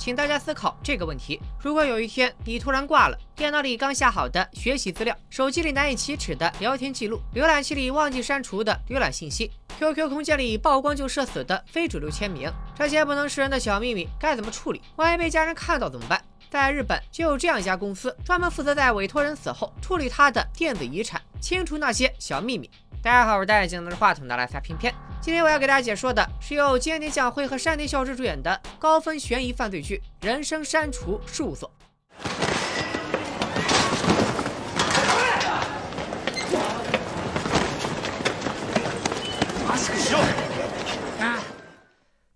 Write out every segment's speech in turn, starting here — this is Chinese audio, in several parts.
请大家思考这个问题：如果有一天你突然挂了，电脑里刚下好的学习资料，手机里难以启齿的聊天记录，浏览器里忘记删除的浏览信息，QQ 空间里曝光就社死的非主流签名，这些不能示人的小秘密该怎么处理？万一被家人看到怎么办？在日本就有这样一家公司，专门负责在委托人死后处理他的电子遗产，清除那些小秘密。大家好，我是戴眼镜拿着话筒的来撒片片。今天我要给大家解说的是由菅田将晖和山田孝之主演的高分悬疑犯罪剧《人生删除事务所》。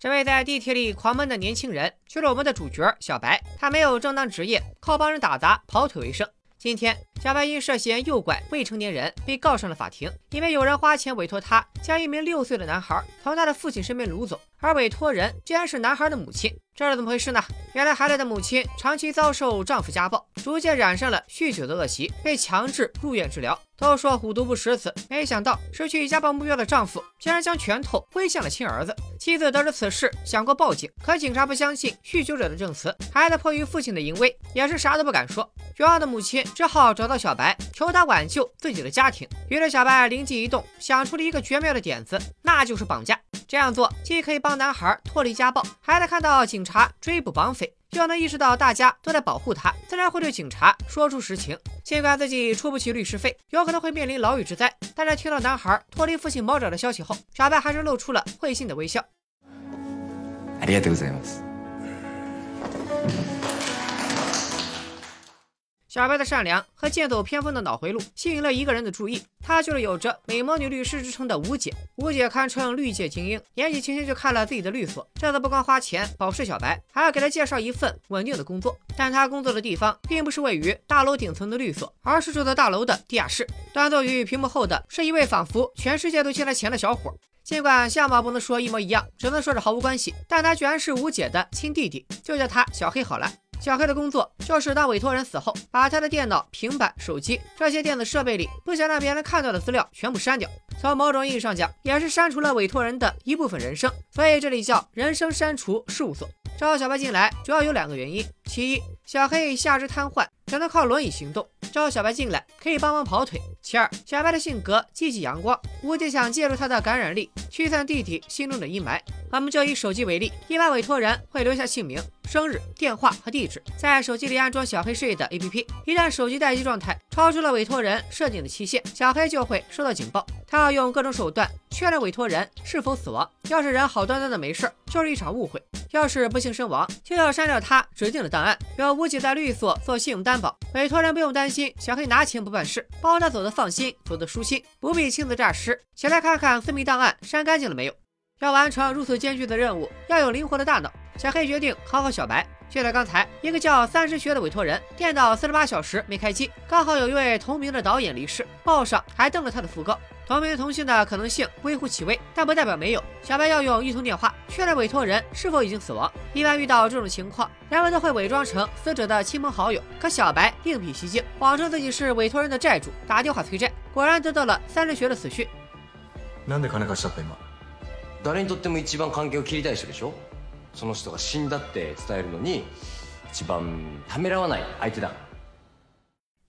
这位在地铁里狂奔的年轻人，就是我们的主角小白。他没有正当职业，靠帮人打杂跑腿为生。今天，小白因涉嫌诱拐未成年人被告上了法庭，因为有人花钱委托他将一名六岁的男孩从他的父亲身边掳走，而委托人竟然是男孩的母亲，这是怎么回事呢？原来孩子的母亲长期遭受丈夫家暴，逐渐染上了酗酒的恶习，被强制入院治疗。都说虎毒不食子，没想到失去家暴目标的丈夫竟然将拳头挥向了亲儿子。妻子得知此事，想过报警，可警察不相信酗酒者的证词，孩子迫于父亲的淫威，也是啥都不敢说。绝望的母亲只好找到小白，求他挽救自己的家庭。于是小白灵机一动，想出了一个绝妙的点子，那就是绑架。这样做既可以帮男孩脱离家暴，还能看到警察追捕绑匪。又能意识到大家都在保护他，自然会对警察说出实情。尽管自己出不起律师费，有可能会面临牢狱之灾，但是听到男孩脱离父亲魔爪的消息后，小白还是露出了会心的微笑。ありがとうございます。 小白的善良和剑走偏锋的脑回路吸引了一个人的注意，她就是有着美魔女律师之称的吴姐。吴姐堪称律界精英，年纪轻轻就开了自己的律所，这次不光花钱保释小白，还要给他介绍一份稳定的工作。但他工作的地方并不是位于大楼顶层的律所，而是住在大楼的地下室。端坐于屏幕后的是一位仿佛全世界都欠他钱的小伙，尽管相貌不能说一模一样，只能说是毫无关系，但他居然是吴姐的亲弟弟，就叫他小黑好了。小黑的工作就是当委托人死后，把他的电脑、平板、手机这些电子设备里不想让别人看到的资料全部删掉。从某种意义上讲，也是删除了委托人的一部分人生，所以这里叫人生删除事务所。招小白进来主要有两个原因：其一，小黑下肢瘫痪，只能靠轮椅行动，招小白进来可以帮忙跑腿；其二，小白的性格积极阳光，吴姐想借助他的感染力驱散弟弟心中的阴霾。我们就以手机为例，一般委托人会留下姓名。生日、电话和地址，在手机里安装小黑睡的 APP。一旦手机待机状态超出了委托人设定的期限，小黑就会收到警报。他要用各种手段确认委托人是否死亡。要是人好端端的没事，就是一场误会；要是不幸身亡，就要删掉他指定的档案。有吴姐在律所做信用担保，委托人不用担心小黑拿钱不办事，包他走得放心，走得舒心，不必亲自诈尸。先来看看私密档案删干净了没有。要完成如此艰巨的任务，要有灵活的大脑。小黑决定考考小白。就在刚才，一个叫三十学的委托人电脑四十八小时没开机，刚好有一位同名的导演离世，报上还登了他的讣告。同名同姓的可能性微乎其微，但不代表没有。小白要用一通电话确认委托人是否已经死亡。一般遇到这种情况，人们都会伪装成死者的亲朋好友。可小白另辟蹊径，谎称自己是委托人的债主，打电话催债，果然得到了三十学的死讯。誰にとっても一番関係を切りたい人でしょその人が死んだって伝えるのに一番ためらわない相手だ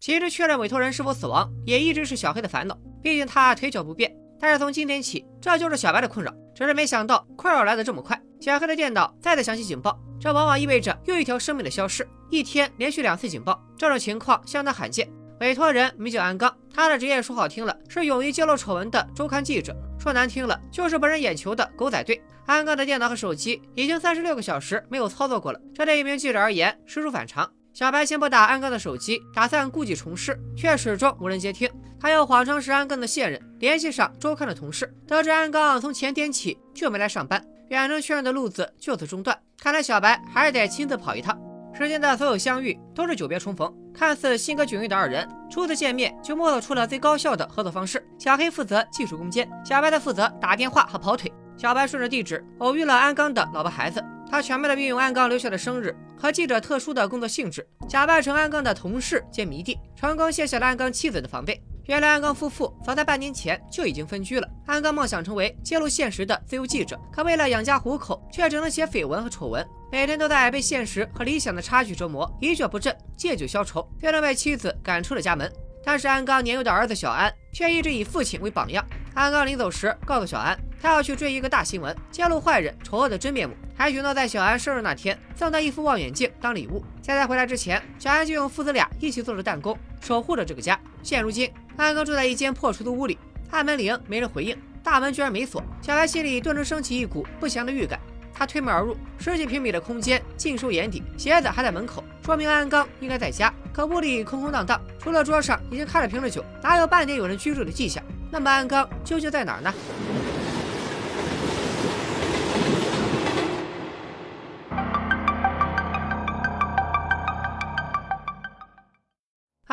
其实确认委托人是否死亡，也一直是小黑的烦恼。毕竟他腿脚不便。 但是从今天起，这就是小白的困扰。只是没想到困扰来的这么快。小黑的电脑再次响起警报，这往往意味着又一条生命的消失。一天连续两次警报，这种情况相当罕见。委托人名叫安刚，他的职业说好听了是勇于揭露丑闻的周刊记者。说难听了，就是博人眼球的狗仔队。安刚的电脑和手机已经三十六个小时没有操作过了，这对一名记者而言实属反常。小白先拨打安刚的手机，打算故技重施，却始终无人接听。他又谎称是安刚的线人，联系上周刊的同事，得知安刚从前天起就没来上班，远程确认的路子就此中断。看来小白还是得亲自跑一趟。时间的所有相遇都是久别重逢，看似性格迥异的二人，初次见面就摸索出了最高效的合作方式。小黑负责技术攻坚，小白则负责打电话和跑腿。小白顺着地址偶遇了安刚的老婆孩子，他巧妙地运用安刚留下的生日和记者特殊的工作性质，假扮成安刚的同事兼迷弟，成功卸下了安刚妻子的防备。原来安刚夫妇早在半年前就已经分居了。安刚梦想成为揭露现实的自由记者，可为了养家糊口，却只能写绯闻和丑闻，每天都在被现实和理想的差距折磨，一蹶不振，借酒消愁，最终被妻子赶出了家门。但是安刚年幼的儿子小安却一直以父亲为榜样。安刚临走时告诉小安，他要去追一个大新闻，揭露坏人丑恶的真面目，还许诺在小安生日那天送他一副望远镜当礼物。在他回来之前，小安就用父子俩一起做的弹弓守护着这个家。现如今，安刚住在一间破出租屋里，按门铃没人回应，大门居然没锁。小安心里顿时升起一股不祥的预感。他推门而入，十几平米的空间尽收眼底，鞋子还在门口，说明安刚应该在家。可屋里空空荡荡，除了桌上已经开了瓶的酒，哪有半点有人居住的迹象？那么安刚究竟在哪儿呢？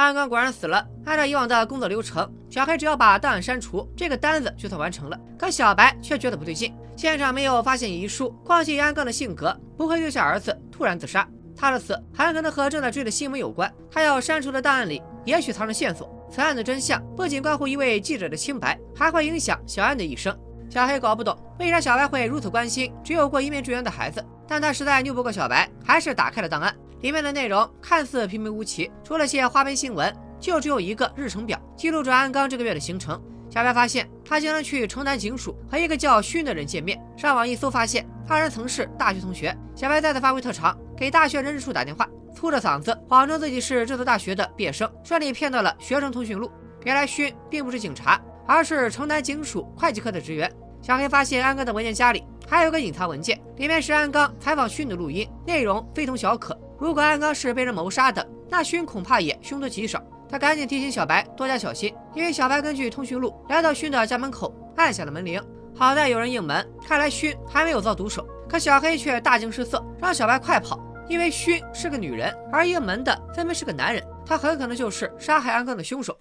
安刚果然死了。按照以往的工作流程，小黑只要把档案删除，这个单子就算完成了。可小白却觉得不对劲。现场没有发现遗书，况且安刚的性格不会丢下儿子突然自杀。他的死很可能和正在追的新闻有关。他要删除的档案里也许藏着线索。此案的真相不仅关乎一位记者的清白，还会影响小安的一生。小黑搞不懂为啥小白会如此关心只有过一面之缘的孩子，但他实在拗不过小白，还是打开了档案。里面的内容看似平平无奇，除了些花边新闻，就只有一个日程表，记录着安刚这个月的行程。小白发现，他竟然去城南警署和一个叫勋的人见面。上网一搜，发现二人曾是大学同学。小白再次发挥特长，给大学人事处打电话，粗着嗓子谎称自己是这所大学的毕业生，顺利骗到了学生通讯录。原来勋并不是警察，而是城南警署会计科的职员。小黑发现安刚的文件夹里还有个隐藏文件，里面是安刚采访勋的录音，内容非同小可。如果安刚是被人谋杀的，那勋恐怕也凶多吉少。他赶紧提醒小白多加小心，因为小白根据通讯录来到勋的家门口，按下了门铃。好在有人应门，看来勋还没有遭毒手。可小黑却大惊失色，让小白快跑，因为勋是个女人，而应门的分明是个男人，他很可能就是杀害安刚的凶手。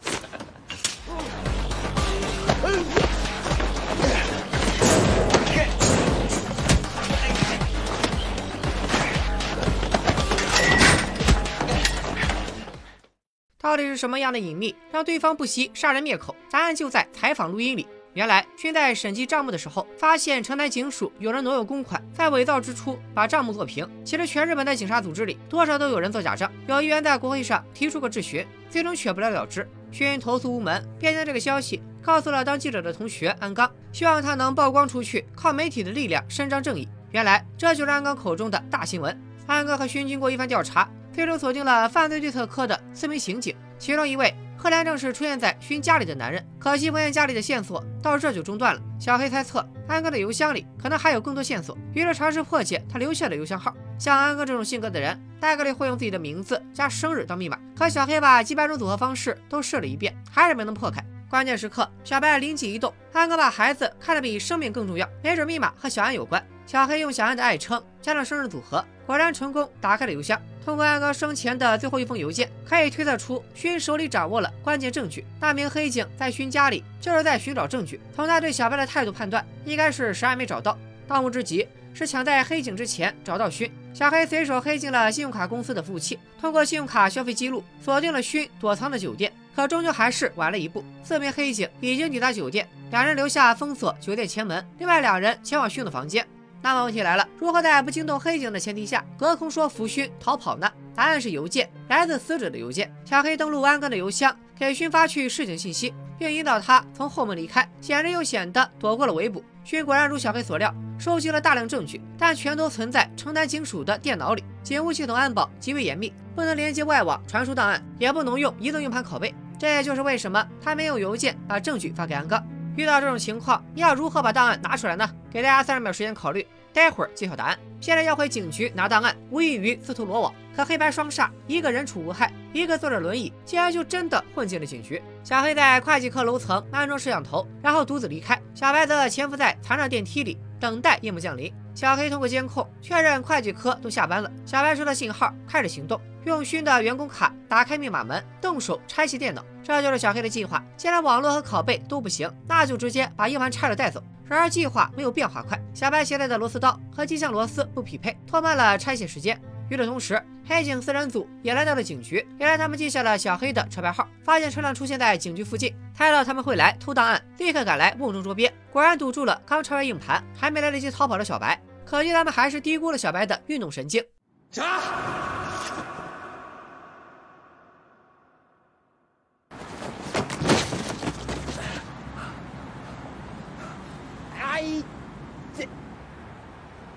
到底是什么样的隐秘，让对方不惜杀人灭口？答案就在采访录音里。原来，勋在审计账目的时候，发现城南警署有人挪用公款，在伪造支出，把账目做平。其实，全日本的警察组织里，多少都有人做假账。有议员在国会上提出过质询，最终却不了了之。勋投诉无门，便将这个消息告诉了当记者的同学安刚，希望他能曝光出去，靠媒体的力量伸张正义。原来，这就是安刚口中的大新闻。安刚和勋经过一番调查。最终锁定了犯罪对策科的四名刑警，其中一位赫连正是出现在勋家里的男人。可惜文件夹里的线索到这就中断了。小黑猜测安哥的邮箱里可能还有更多线索，于是尝试破解他留下的邮箱号。像安哥这种性格的人，大概率会用自己的名字加生日当密码。可小黑把几百种组合方式都试了一遍，还是没能破开。关键时刻，小白灵机一动，安哥把孩子看得比生命更重要，没准密码和小安有关。小黑用小安的爱称加上生日组合，果然成功打开了邮箱。通过安哥生前的最后一封邮件，可以推测出勋手里掌握了关键证据。那名黑警在勋家里，就是在寻找证据。从他对小白的态度判断，应该是啥也没找到。当务之急是抢在黑警之前找到勋。小黑随手黑进了信用卡公司的服务器，通过信用卡消费记录锁定了勋躲藏的酒店。可终究还是晚了一步。四名黑警已经抵达酒店，两人留下封锁酒店前门，另外两人前往勋的房间。那么问题来了，如何在不惊动黑警的前提下隔空说服勋逃跑呢？答案是邮件，来自死者的邮件。小黑登录安哥的邮箱，给勋发去示警信息，并引导他从后门离开，显然又显得躲过了围捕。勋果然如小黑所料，收集了大量证据，但全都存在城南警署的电脑里。警务系统安保极为严密，不能连接外网传输档案，也不能用移动硬盘拷贝。这也就是为什么他没有邮件把证据发给安哥。遇到这种情况，要如何把档案拿出来呢？给大家三十秒时间考虑，待会儿揭晓答案。现在要回警局拿档案，无异于自投罗网。可黑白双煞，一个人畜无害，一个坐着轮椅，竟然就真的混进了警局。小黑在会计科楼层安装摄像头，然后独自离开。小白则潜伏在残障电梯里，等待夜幕降临。小黑通过监控确认会计科都下班了。小白收到信号，开始行动，用熏的员工卡打开密码门，动手拆卸电脑。这就是小黑的计划。既然网络和拷贝都不行，那就直接把硬盘拆了带走。然而计划没有变化快，小白携带的螺丝刀和机箱螺丝不匹配，拖慢了拆卸时间。与此同时，黑警四人组也来到了警局。原来他们记下了小黑的车牌号，发现车辆出现在警局附近，猜到他们会来偷档案，立刻赶来瓮中捉鳖。果然堵住了刚拆完硬盘还没来得及逃跑的小白。可惜他们还是低估了小白的运动神经。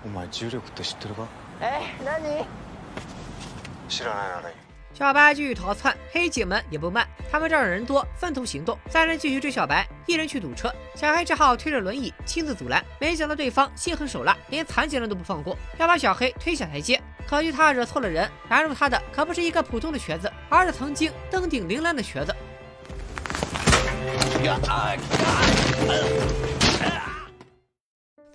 お前重力って知ってるかえ何知らないならいい 小白继续逃窜，黑警们也不慢，他们这儿人多，分头行动。三人继续追小白，一人去堵车，小黑只好推着轮椅亲自阻拦。没想到对方心狠手辣，连残疾人都不放过，要把小黑推下台阶。可惜他惹错了人，拦住他的可不是一个普通的瘸子，而是曾经登顶铃兰的瘸子。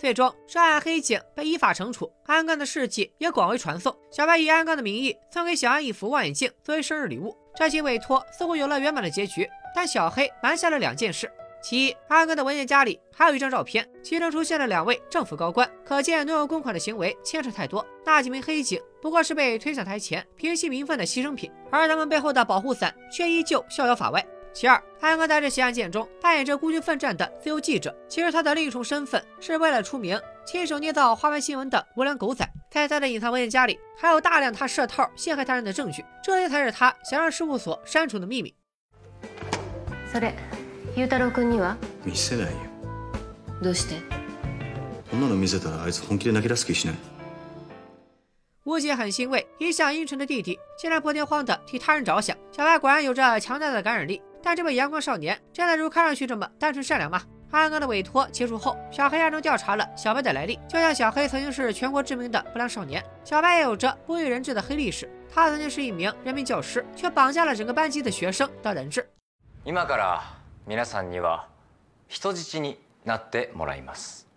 最终，涉案黑警被依法惩处，安刚的事迹也广为传颂。小白以安刚的名义送给小安一副望远镜作为生日礼物，这起委托似乎有了圆满的结局。但小黑瞒下了两件事：其一，安刚的文件夹里还有一张照片，其中出现了两位政府高官，可见挪用公款的行为牵扯太多。那几名黑警不过是被推上台前平息民愤的牺牲品，而他们背后的保护伞却依旧逍遥法外。其二，安哥在这起案件中扮演着孤军奋战的自由记者，其实他的另一重身份是为了出名，亲手捏造花边新闻的无良狗仔。在他的隐藏文件夹里，还有大量他设套陷害他人的证据，这些才是他想让事务所删除的秘密。それ雄太郎君には見せないよどうしてこんなの見せたらあいつ本気で泣き出す気しない吴姐很欣慰，一向阴沉的弟弟竟然破天荒的替他人着想。小白果然有着强大的感染力。 但这位阳光少年真的如看上去这么单纯善良吗？安刚的委托结束后，小黑暗中调查了小白的来历。就像小黑曾经是全国知名的不良少年，小白也有着不为人知的黑历史。他曾经是一名人民教师，却绑架了整个班级的学生当人质。今から皆さんには人質になってもらいます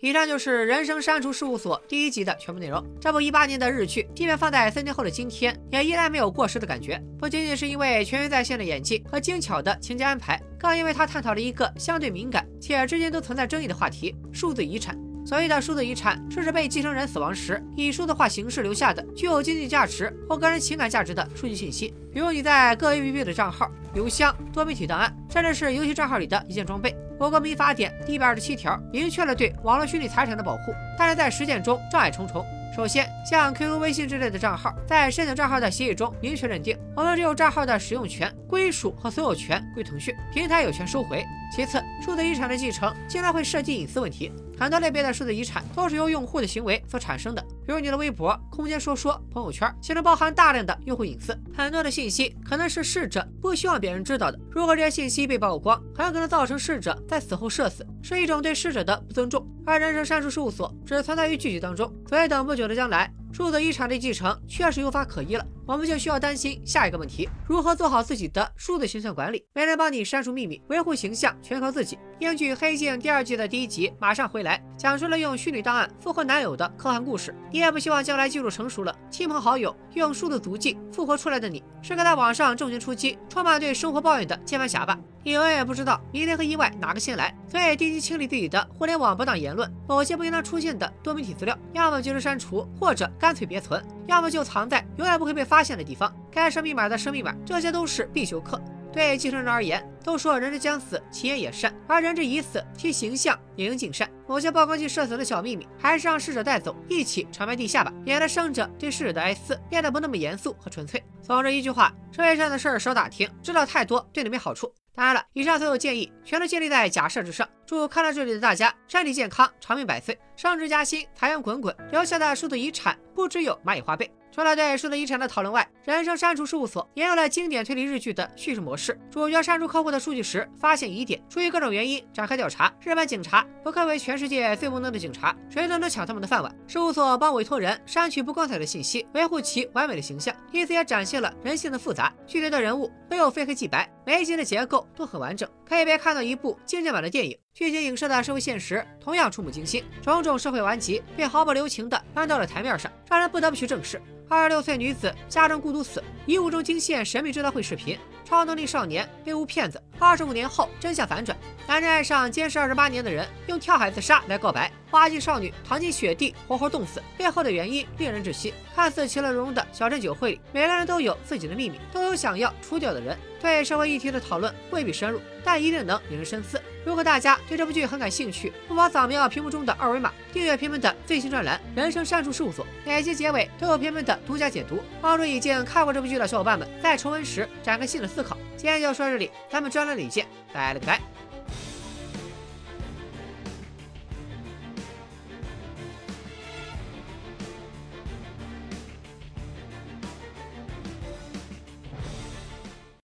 以上就是《人生删除事务所》第一集的全部内容。这部一八年的日剧，即便放在三年后的今天，也依然没有过时的感觉。不仅仅是因为全员在线的演技和精巧的情节安排，更因为它探讨了一个相对敏感且至今都存在争议的话题——数字遗产。所谓的数字遗产，是指被继承人死亡时以数字化形式留下的具有经济价值或个人情感价值的数据信息，比如你在各 APP 的账号、邮箱、多媒体档案，甚至是游戏账号里的一件装备。我国民法典第一百二十七条明确了对网络虚拟财产的保护，但是在实践中障碍重重。首先，像 QQ、微信之类的账号，在申请账号的协议中明确认定，我们只有账号的使用权、归属和所有权归腾讯，平台有权收回。其次，数字遗产的继承经常会涉及隐私问题，很多类别的数字遗产都是由用户的行为所产生的，比如你的微博、空间说说、朋友圈，其中包含大量的用户隐私，很多的信息可能是逝者不希望别人知道的。如果这些信息被曝光，很有可能造成逝者在死后社死，是一种对逝者的不尊重。而人生删除事务所只存在于剧集当中，所以等不久的将来，数字遗产的继承确实有法可依了。我们就需要担心下一个问题：如何做好自己的数字形象管理？没人帮你删除秘密，维护形象全靠自己。英剧《黑镜》第二季的第一集马上回来，讲述了用虚拟档案复活男友的科幻故事。你也不希望将来技术成熟了，亲朋好友用数字足迹复活出来的你，是个在网上重拳出击、充满对生活抱怨的键盘侠吧？你永远不知道明天和意外哪个先来，所以定期清理自己的互联网不当言论，某些不应当出现的多媒体资料，要么及时删除，或者干脆别存。要么就藏在永远不会被发现的地方，该设密码的设密码，这些都是必修课。对继承人而言，都说人之将死，其言也善；而人之已死，其形象也应尽善。某些曝光其社死的小秘密，还是让逝者带走，一起传埋地下吧，免得生者对逝者的哀思变得不那么严肃和纯粹。总之一句话，社会上的事儿少打听，知道太多对你没好处。当然了，以上所有建议全都建立在假设之上。祝看到这里的大家身体健康，长命百岁，升职加薪，财源滚滚，留下的数字遗产不只有蚂蚁花呗。除了对数字遗产的讨论外，人生删除事务所也有了经典推理日剧的叙事模式。主角删除客户的数据时发现疑点，出于各种原因展开调查。日本警察不愧为全世界最无能的警察，谁都能抢他们的饭碗。事务所帮委托人删去不光彩的信息，维护其完美的形象，因此也展现了人性的复杂。剧里的人物没有非黑即白，每一集的结构都很完整，可以被看到一部精简版的电影。剧情影射的社会现实同样触目惊心，种种社会顽疾被毫不留情地搬到了台面上，让人不得不去正视。二十六岁女子家中孤独死，遗物中惊现神秘追悼会视频，超能力少年被误骗子，二十五年后真相反转，男人爱上监视二十八年的人，用跳海自杀来告白，花季少女躺进雪地活活冻死，背后的原因令人窒息。看似其乐融融的小镇酒会里，每个人都有自己的秘密，都有想要除掉的人。对社会议题的讨论未必深入，但一定能引人深思。如果大家对这部剧很感兴趣，不妨扫描屏幕中的二维码，订阅片们的最新专栏《人生删除事务所》，每集结尾都有片们的独家解读，帮助已经看过这部剧的小伙伴们在重温时展开新的思考。今天就说这里，咱们专栏里见，拜了个拜。